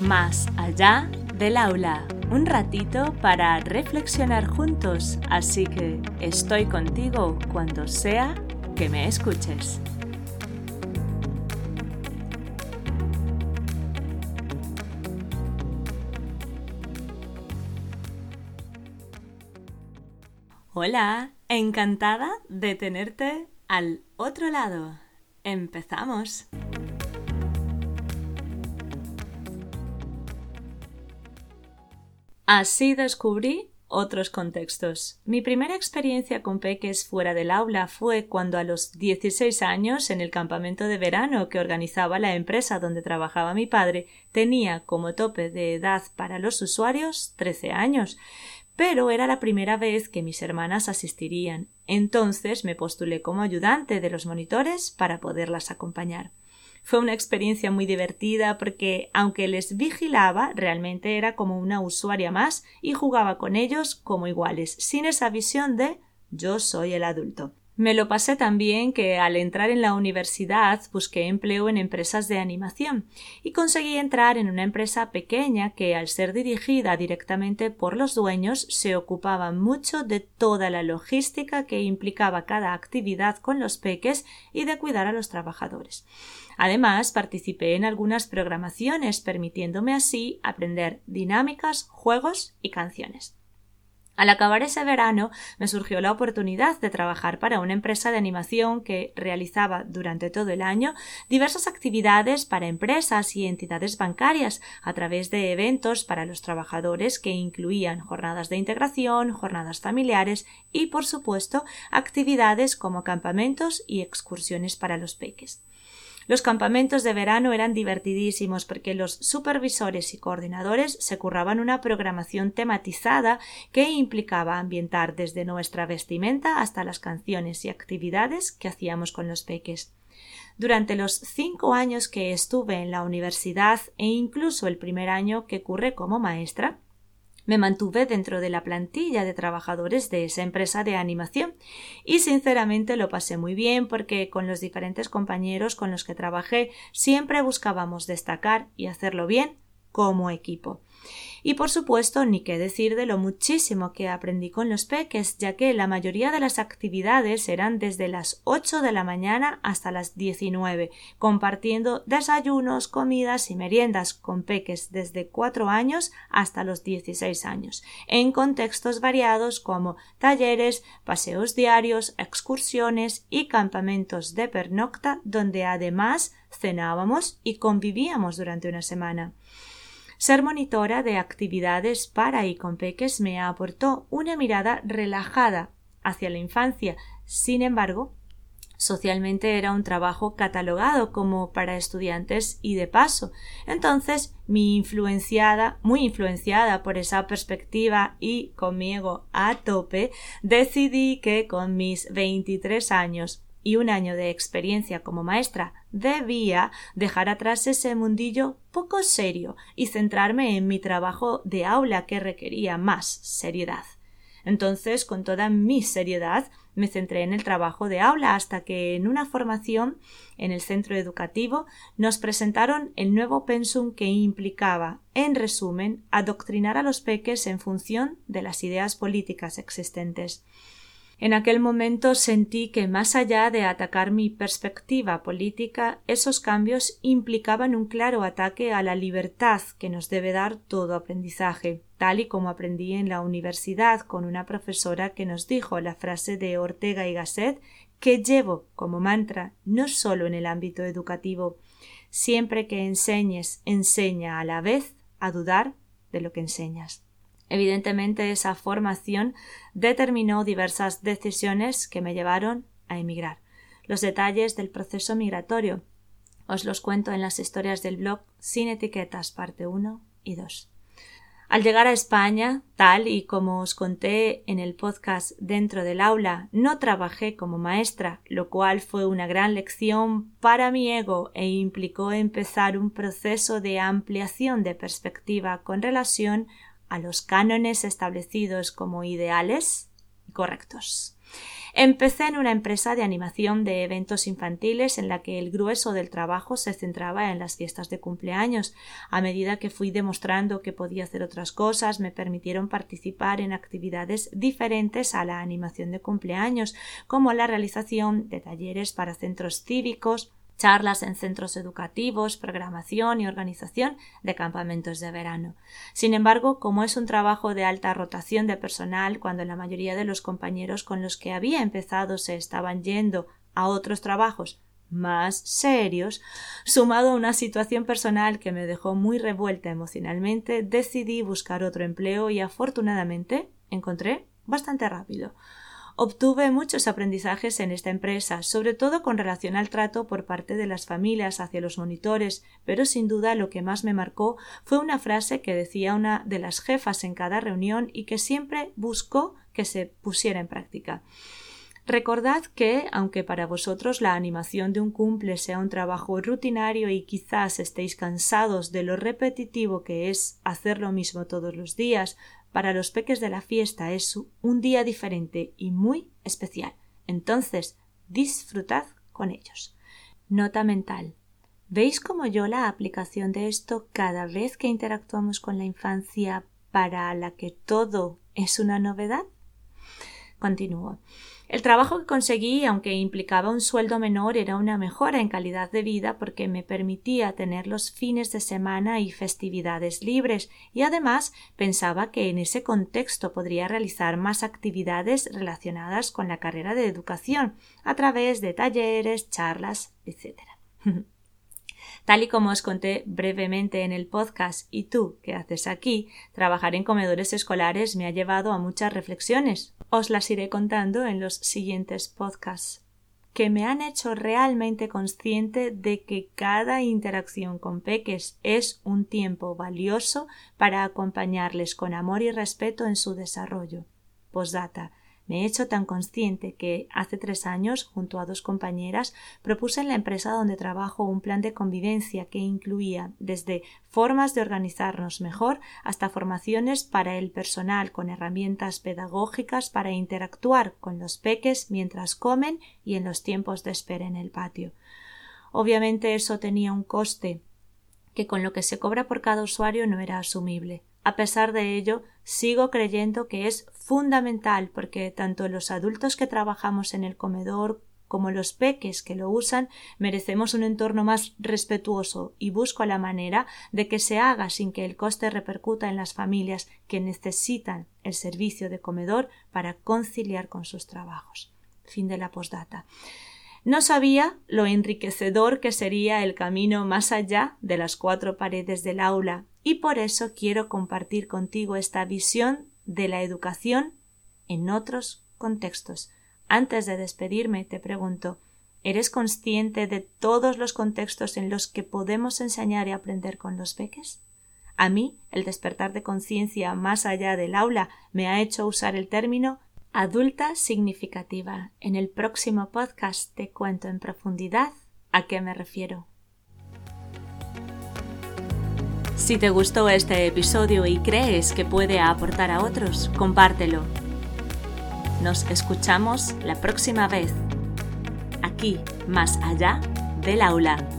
Más allá del aula, un ratito para reflexionar juntos, así que estoy contigo cuando sea que me escuches. Hola, encantada de tenerte al otro lado. Empezamos. Así descubrí otros contextos. Mi primera experiencia con peques fuera del aula fue cuando a los 16 años, en el campamento de verano que organizaba la empresa donde trabajaba mi padre, tenía como tope de edad para los usuarios 13 años. Pero era la primera vez que mis hermanas asistirían. Entonces me postulé como ayudante de los monitores para poderlas acompañar. Fue una experiencia muy divertida porque, aunque les vigilaba, realmente era como una usuaria más y jugaba con ellos como iguales, sin esa visión de yo soy el adulto. Me lo pasé tan bien que al entrar en la universidad busqué empleo en empresas de animación y conseguí entrar en una empresa pequeña que al ser dirigida directamente por los dueños se ocupaba mucho de toda la logística que implicaba cada actividad con los peques y de cuidar a los trabajadores. Además, participé en algunas programaciones permitiéndome así aprender dinámicas, juegos y canciones. Al acabar ese verano me surgió la oportunidad de trabajar para una empresa de animación que realizaba durante todo el año diversas actividades para empresas y entidades bancarias a través de eventos para los trabajadores que incluían jornadas de integración, jornadas familiares y, por supuesto, actividades como campamentos y excursiones para los peques. Los campamentos de verano eran divertidísimos porque los supervisores y coordinadores se curraban una programación tematizada que implicaba ambientar desde nuestra vestimenta hasta las canciones y actividades que hacíamos con los peques. Durante los cinco años que estuve en la universidad e incluso el primer año que curré como maestra, me mantuve dentro de la plantilla de trabajadores de esa empresa de animación y sinceramente lo pasé muy bien porque con los diferentes compañeros con los que trabajé siempre buscábamos destacar y hacerlo bien como equipo. Y por supuesto, ni qué decir de lo muchísimo que aprendí con los peques, ya que la mayoría de las actividades eran desde las 8 de la mañana hasta las 19, compartiendo desayunos, comidas y meriendas con peques desde 4 años hasta los 16 años, en contextos variados como talleres, paseos diarios, excursiones y campamentos de pernocta, donde además cenábamos y convivíamos durante una semana. Ser monitora de actividades para y con peques me aportó una mirada relajada hacia la infancia. Sin embargo, socialmente era un trabajo catalogado como para estudiantes y de paso. Entonces, mi influenciada, muy influenciada por esa perspectiva y conmigo a tope, decidí que con mis 23 años y un año de experiencia como maestra debía dejar atrás ese mundillo poco serio y centrarme en mi trabajo de aula que requería más seriedad. Entonces, con toda mi seriedad, me centré en el trabajo de aula hasta que en una formación en el centro educativo nos presentaron el nuevo pensum que implicaba, en resumen, adoctrinar a los peques en función de las ideas políticas existentes. En aquel momento sentí que más allá de atacar mi perspectiva política, esos cambios implicaban un claro ataque a la libertad que nos debe dar todo aprendizaje, tal y como aprendí en la universidad con una profesora que nos dijo la frase de Ortega y Gasset que llevo como mantra no solo en el ámbito educativo. Siempre que enseñes, enseña a la vez a dudar de lo que enseñas. Evidentemente esa formación determinó diversas decisiones que me llevaron a emigrar. Los detalles del proceso migratorio os los cuento en las historias del blog Sin etiquetas parte 1 y 2. Al llegar a España, tal y como os conté en el podcast dentro del aula, no trabajé como maestra, lo cual fue una gran lección para mi ego e implicó empezar un proceso de ampliación de perspectiva con relación a los cánones establecidos como ideales correctos. Empecé en una empresa de animación de eventos infantiles en la que el grueso del trabajo se centraba en las fiestas de cumpleaños. A medida que fui demostrando que podía hacer otras cosas, me permitieron participar en actividades diferentes a la animación de cumpleaños, como la realización de talleres para centros cívicos, charlas en centros educativos, programación y organización de campamentos de verano. Sin embargo, como es un trabajo de alta rotación de personal, cuando la mayoría de los compañeros con los que había empezado se estaban yendo a otros trabajos más serios, sumado a una situación personal que me dejó muy revuelta emocionalmente, decidí buscar otro empleo y afortunadamente encontré bastante rápido. Obtuve muchos aprendizajes en esta empresa, sobre todo con relación al trato por parte de las familias hacia los monitores, pero sin duda lo que más me marcó fue una frase que decía una de las jefas en cada reunión y que siempre buscó que se pusiera en práctica. Recordad que, aunque para vosotros la animación de un cumple sea un trabajo rutinario y quizás estéis cansados de lo repetitivo que es hacer lo mismo todos los días, para los peques de la fiesta es un día diferente y muy especial. Entonces, disfrutad con ellos. Nota mental. ¿Veis como yo la aplicación de esto cada vez que interactuamos con la infancia para la que todo es una novedad? Continúo. El trabajo que conseguí, aunque implicaba un sueldo menor, era una mejora en calidad de vida porque me permitía tener los fines de semana y festividades libres y además pensaba que en ese contexto podría realizar más actividades relacionadas con la carrera de educación a través de talleres, charlas, etc. Tal y como os conté brevemente en el podcast y tú, ¿qué haces aquí? Trabajar en comedores escolares me ha llevado a muchas reflexiones. Os las iré contando en los siguientes podcasts que me han hecho realmente consciente de que cada interacción con peques es un tiempo valioso para acompañarles con amor y respeto en su desarrollo. Postdata me he hecho tan consciente que hace tres años, junto a dos compañeras, propuse en la empresa donde trabajo un plan de convivencia que incluía desde formas de organizarnos mejor hasta formaciones para el personal con herramientas pedagógicas para interactuar con los peques mientras comen y en los tiempos de espera en el patio. Obviamente eso tenía un coste que con lo que se cobra por cada usuario no era asumible. A pesar de ello, sigo creyendo que es fundamental porque tanto los adultos que trabajamos en el comedor como los peques que lo usan merecemos un entorno más respetuoso y busco la manera de que se haga sin que el coste repercuta en las familias que necesitan el servicio de comedor para conciliar con sus trabajos. Fin de la postdata. No sabía lo enriquecedor que sería el camino más allá de las cuatro paredes del aula y por eso quiero compartir contigo esta visión de la educación en otros contextos. Antes de despedirme te pregunto ¿Eres consciente de todos los contextos en los que podemos enseñar y aprender con los peques? A mí, el despertar de conciencia más allá del aula me ha hecho usar el término adulta significativa. En el próximo podcast te cuento en profundidad a qué me refiero. Si te gustó este episodio y crees que puede aportar a otros, compártelo. Nos escuchamos la próxima vez, aquí, más allá del aula.